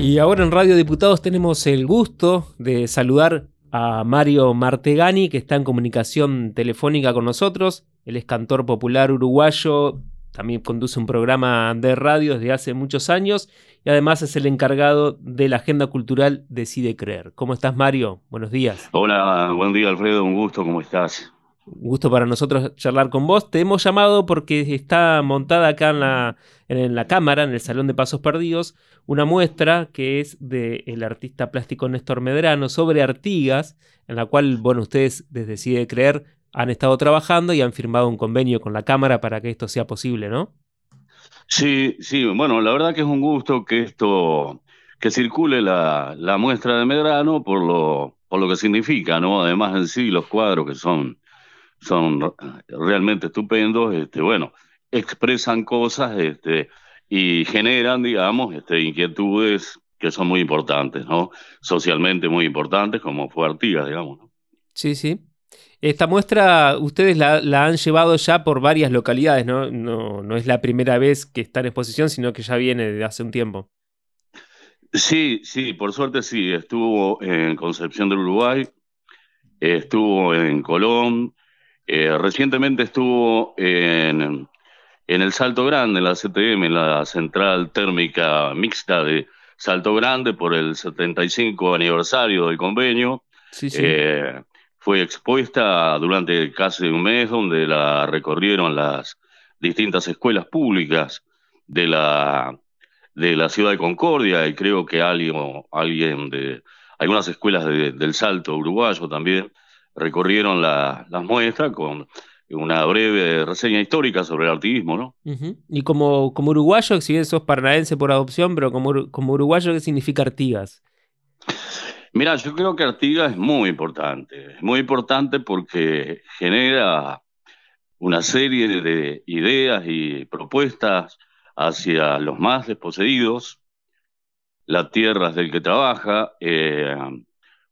Y ahora en Radio Diputados tenemos el gusto de saludar a Mario Martegani, que está en comunicación telefónica con nosotros. Él es cantor popular uruguayo, también conduce un programa de radio desde hace muchos años y además es el encargado de la agenda cultural Decide Creer. ¿Cómo estás, Mario? Buenos días. Hola, buen día, Alfredo. Un gusto, ¿cómo estás? Un gusto para nosotros charlar con vos. Te hemos llamado porque está montada acá en la, en la cámara, en el Salón de Pasos Perdidos, una muestra que es del artista plástico Néstor Medrano sobre Artigas, en la cual, bueno, ustedes desde Decide Creer han estado trabajando y han firmado un convenio con la Cámara para que esto sea posible, ¿no? Sí, sí, bueno, la verdad que es un gusto que esto, que circule la, la muestra de Medrano por lo, por lo que significa, ¿no? Además en sí los cuadros que son son realmente estupendos, este, bueno, expresan cosas este, y generan, digamos, este, inquietudes que son muy importantes, ¿no? Socialmente muy importantes, como fue Artigas, digamos. ¿no? Sí, sí. Esta muestra ustedes la, la, han llevado ya por varias localidades, ¿no? ¿no? No es la primera vez que está en exposición, sino que ya viene de hace un tiempo. Sí, sí, por suerte sí. Estuvo en Concepción del Uruguay, estuvo en Colón, eh, recientemente estuvo en, en, el Salto Grande, en la CTM, en la Central Térmica Mixta de Salto Grande, por el 75 aniversario del convenio. Eh, fue expuesta durante casi un mes, donde la recorrieron las distintas escuelas públicas de la, de la ciudad de Concordia, y creo que alguien, alguien de algunas escuelas del Salto uruguayo también recorrieron las muestras con una breve reseña histórica sobre el artiguismo, ¿no? Y como, como uruguayo, si bien sos paranaense por adopción, pero como, como uruguayo, ¿qué significa Artigas? Mira, yo creo que Artigas es muy importante, es muy importante porque genera una serie de ideas y propuestas hacia los más desposeídos, la tierra es del que trabaja, eh,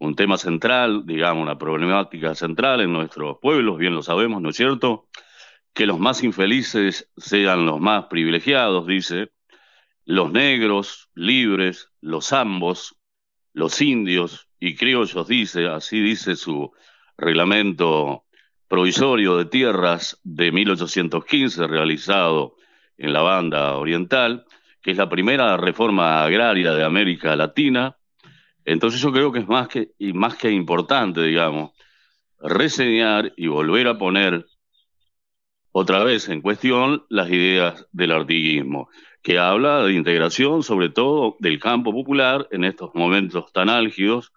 un tema central, digamos, una problemática central en nuestros pueblos, bien lo sabemos, ¿no es cierto? Que los más infelices sean los más privilegiados, dice, los negros, libres, los ambos, los indios y criollos, dice, así dice su reglamento provisorio de tierras de 1815 realizado en la banda oriental, que es la primera reforma agraria de América Latina, entonces yo creo que es más que, y más que importante, digamos, reseñar y volver a poner otra vez en cuestión las ideas del artiguismo, que habla de integración sobre todo del campo popular en estos momentos tan álgidos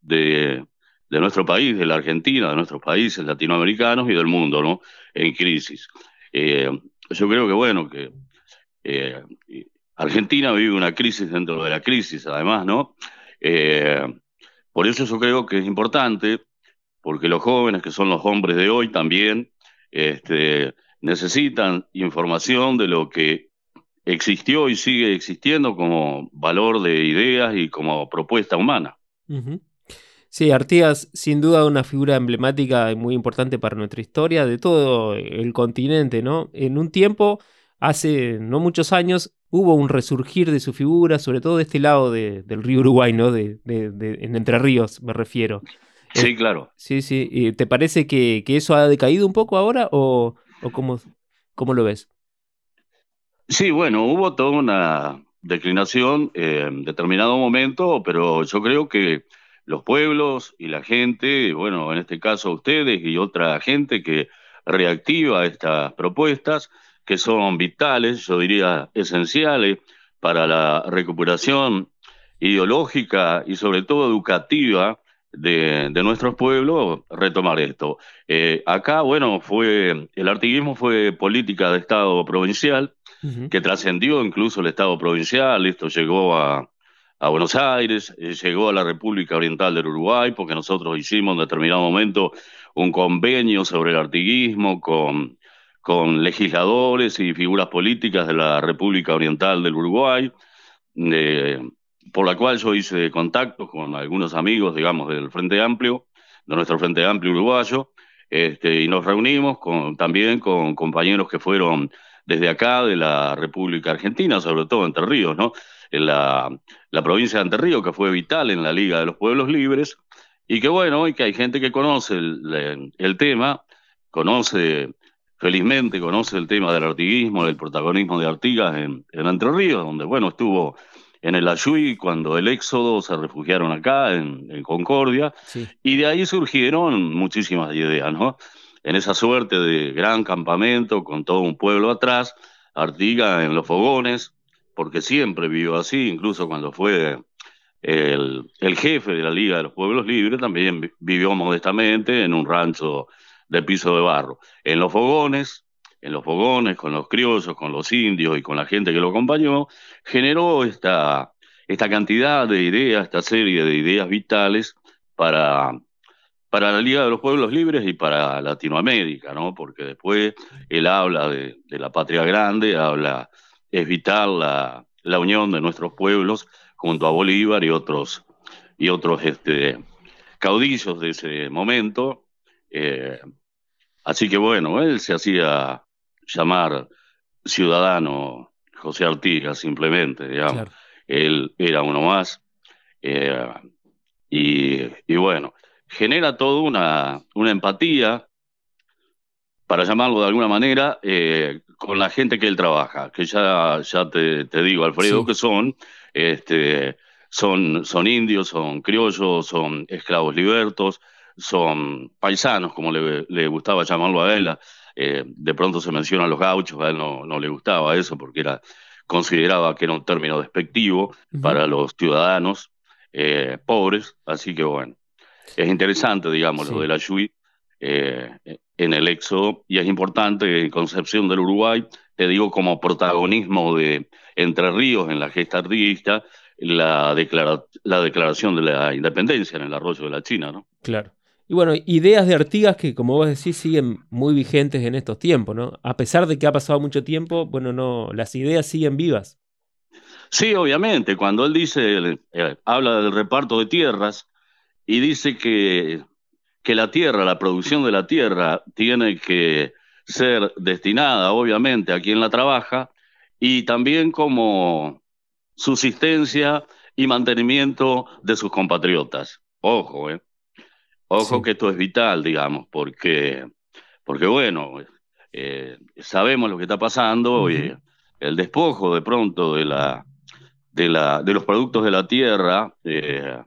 de, de nuestro país, de la Argentina, de nuestros países latinoamericanos y del mundo, ¿no? En crisis. Eh, yo creo que, bueno, que eh, Argentina vive una crisis dentro de la crisis, además, ¿no? Eh, por eso yo creo que es importante, porque los jóvenes, que son los hombres de hoy también, este, necesitan información de lo que existió y sigue existiendo como valor de ideas y como propuesta humana. Sí, Artigas, sin duda una figura emblemática y muy importante para nuestra historia de todo el continente, ¿no? En un tiempo, hace no muchos años, hubo un resurgir de su figura, sobre todo de este lado del río Uruguay, ¿no? De, en Entre Ríos, me refiero. Sí, eh, claro. Sí, sí. ¿Te parece que, eso ha decaído un poco ahora o, o cómo, cómo, lo ves? Sí, bueno, hubo toda una declinación en determinado momento, pero yo creo que los pueblos y la gente, bueno, en este caso ustedes y otra gente que reactiva estas propuestas, que son vitales, yo diría esenciales para la recuperación ideológica y sobre todo educativa de, nuestros pueblos, retomar esto. Eh, acá, bueno, fue el artiguismo fue política de Estado provincial, que trascendió incluso el Estado provincial, esto llegó a, a Buenos Aires, eh, llegó a la República Oriental del Uruguay, porque nosotros hicimos en determinado momento un convenio sobre el artiguismo con con legisladores y figuras políticas de la República Oriental del Uruguay, por la cual yo hice contacto con algunos amigos, digamos, del Frente Amplio, de nuestro Frente Amplio uruguayo, este, y nos reunimos con, también con compañeros que fueron desde acá, de la República Argentina, sobre todo Entre Ríos, ¿no? la, la provincia de Entre que fue vital en la Liga de los Pueblos Libres, y que bueno, y que hay gente que conoce el, el tema, conoce felizmente conoce el tema del artiguismo, del protagonismo de Artigas en, Entre Ríos, donde, bueno, estuvo en el Ayuy cuando el éxodo se refugiaron acá, en, Concordia, y de ahí surgieron muchísimas ideas, ¿no? En esa suerte de gran campamento con todo un pueblo atrás, Artigas en los fogones, porque siempre vivió así, incluso cuando fue el, el, jefe de la Liga de los Pueblos Libres, también vivió modestamente en un rancho de piso de barro. En los fogones, en los fogones, con los criollos, con los indios y con la gente que lo acompañó, generó esta, esta cantidad de ideas, esta serie de ideas vitales para, para la Liga de los Pueblos Libres y para Latinoamérica, ¿no? Porque después él habla de, la patria grande, habla, es vital la, la, unión de nuestros pueblos junto a Bolívar y otros, y otros este, caudillos de ese momento. Eh, Así que bueno, él se hacía llamar ciudadano José Artigas simplemente, digamos. Él era uno más. Eh, y, bueno, genera toda una, una empatía, para llamarlo de alguna manera, eh, con la gente que él trabaja, que ya, ya te, digo, Alfredo, que son, este, son, son indios, son criollos, son esclavos libertos, son paisanos, como le, gustaba llamarlo a él. Eh, de pronto se menciona a los gauchos, a él no, no, le gustaba eso porque era, consideraba que era un término despectivo para los ciudadanos eh, pobres, así que bueno, es interesante, digamos, lo de la Yui eh, en el éxodo y es importante en Concepción del Uruguay, te digo como protagonismo de Entre Ríos en la gesta artista, la, la declaración de la independencia en el arroyo de la China, ¿no? Claro. Y bueno, ideas de Artigas que, como vos decís, siguen muy vigentes en estos tiempos, ¿no? A pesar de que ha pasado mucho tiempo, bueno, no, las ideas siguen vivas. Sí, obviamente. Cuando él dice, eh, habla del reparto de tierras y dice que, que la tierra, la producción de la tierra, tiene que ser destinada, obviamente, a quien la trabaja y también como subsistencia y mantenimiento de sus compatriotas. Ojo, ¿eh? Ojo que esto es vital, digamos, porque, porque bueno, eh, sabemos lo que está pasando, y el despojo de pronto de, la, de, la, de los productos de la tierra eh,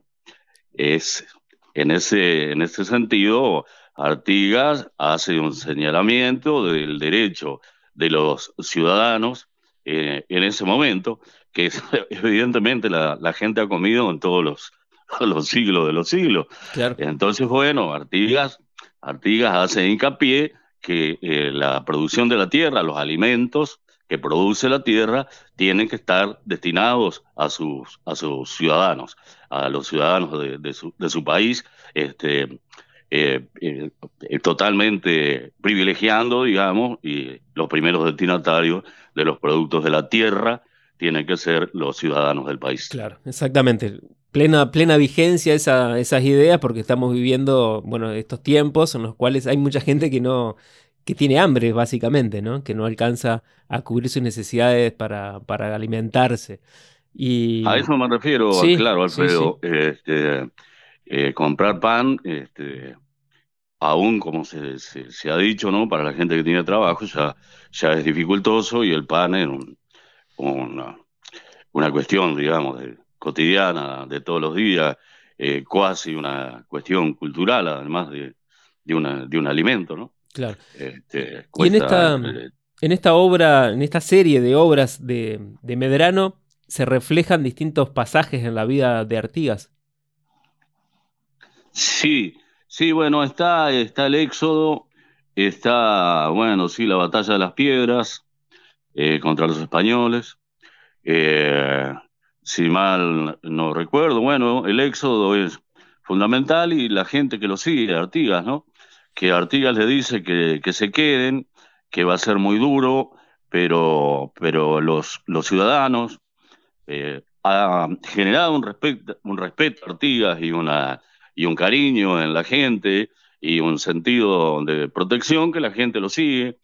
es, en ese, en ese sentido, Artigas hace un señalamiento del derecho de los ciudadanos eh, en ese momento, que evidentemente la, la gente ha comido en todos los los siglos de los siglos. Entonces, bueno, Artigas, Artigas hace hincapié que eh, la producción de la tierra, los alimentos que produce la tierra, tienen que estar destinados a sus, a sus ciudadanos, a los ciudadanos de, su, de su, país, este, eh, eh, totalmente privilegiando, digamos, y los primeros destinatarios de los productos de la tierra tienen que ser los ciudadanos del país. Claro, exactamente plena, plena vigencia esa, esas ideas porque estamos viviendo, bueno, estos tiempos en los cuales hay mucha gente que no, que tiene hambre, básicamente, ¿no? Que no alcanza a cubrir sus necesidades para, para alimentarse. Y... A eso me refiero, claro, Alfredo. Este, eh, comprar pan, este, aún como se, se, ha dicho, ¿no? Para la gente que tiene trabajo, ya, ya es dificultoso y el pan es una, una cuestión, digamos, de, cotidiana de todos los días, eh, casi una cuestión cultural, además de, de, una, de un alimento, ¿no? Claro. Este, y en esta, eh, en esta obra, en esta serie de obras de, de Medrano, se reflejan distintos pasajes en la vida de Artigas. Sí, sí, bueno, está, está el Éxodo, está, bueno, sí, la batalla de las piedras eh, contra los españoles, eh, si mal no recuerdo. Bueno, el éxodo es fundamental y la gente que lo sigue, Artigas, ¿no? Que Artigas le dice que, que se queden, que va a ser muy duro, pero, pero los, los ciudadanos eh, ha generado un respeto, un respeto a Artigas y, una, y un cariño en la gente y un sentido de protección que la gente lo sigue.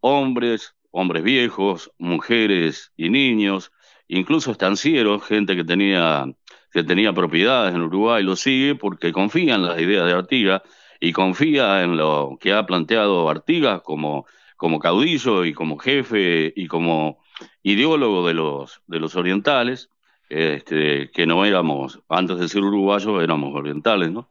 Hombres, hombres viejos, mujeres y niños, incluso estancieros, gente que tenía, que tenía propiedades en Uruguay, lo sigue porque confía en las ideas de Artigas y confía en lo que ha planteado Artigas como, como caudillo y como jefe y como ideólogo de los, de los orientales, este, que no éramos, antes de ser uruguayos, éramos orientales, ¿no?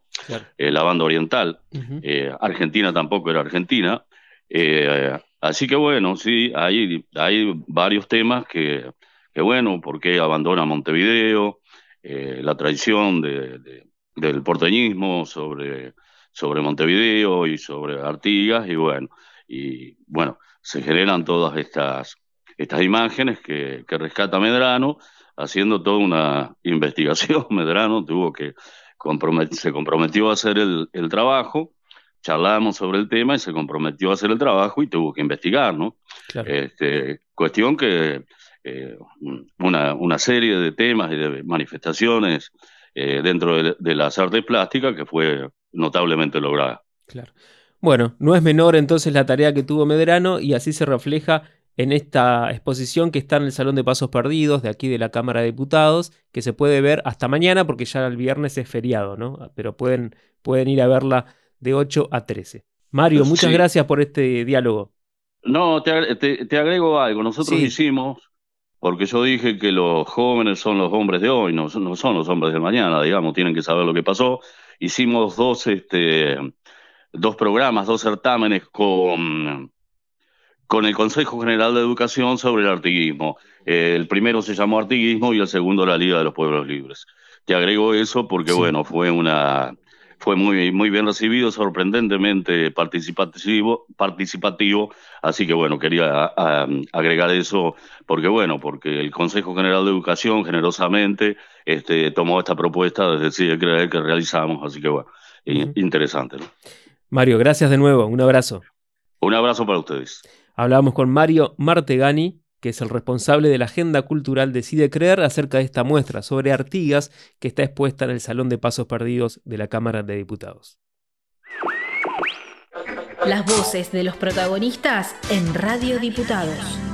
Eh, la banda oriental. Eh, Argentina tampoco era Argentina. Eh, así que bueno, sí, hay, hay varios temas que, que bueno, porque abandona Montevideo, la traición de, del porteñismo sobre, sobre Montevideo y sobre Artigas, y bueno, y bueno, se generan todas estas, estas imágenes que, que rescata Medrano, haciendo toda una investigación. Medrano tuvo que se comprometió a hacer el, trabajo, charlamos sobre el tema y se comprometió a hacer el trabajo y tuvo que investigar, ¿no? Este, cuestión que eh, una, una, serie de temas y de manifestaciones eh, dentro de, de, las artes plásticas que fue notablemente lograda. Claro. Bueno, no es menor entonces la tarea que tuvo Medrano y así se refleja en esta exposición que está en el Salón de Pasos Perdidos de aquí de la Cámara de Diputados, que se puede ver hasta mañana porque ya el viernes es feriado, ¿no? Pero pueden, pueden ir a verla de 8 a 13. Mario, muchas gracias por este diálogo. No, te, agrego algo. Nosotros hicimos, porque yo dije que los jóvenes son los hombres de hoy, no, no son los hombres de mañana, digamos, tienen que saber lo que pasó. Hicimos dos, este, dos programas, dos certámenes con con el Consejo General de Educación sobre el artiguismo. el primero se llamó artiguismo y el segundo la Liga de los Pueblos Libres. Te agrego eso porque, bueno, fue una fue muy, muy bien recibido, sorprendentemente participativo, participativo, así que bueno, quería agregar eso porque bueno, porque el Consejo General de Educación generosamente este, tomó esta propuesta desde creer que realizamos, así que bueno, interesante. Mario, gracias de nuevo, un abrazo. Un abrazo para ustedes. Hablábamos con Mario Martegani, que es el responsable de la Agenda Cultural Decide Creer, acerca de esta muestra sobre Artigas que está expuesta en el Salón de Pasos Perdidos de la Cámara de Diputados. Las voces de los protagonistas en Radio Diputados.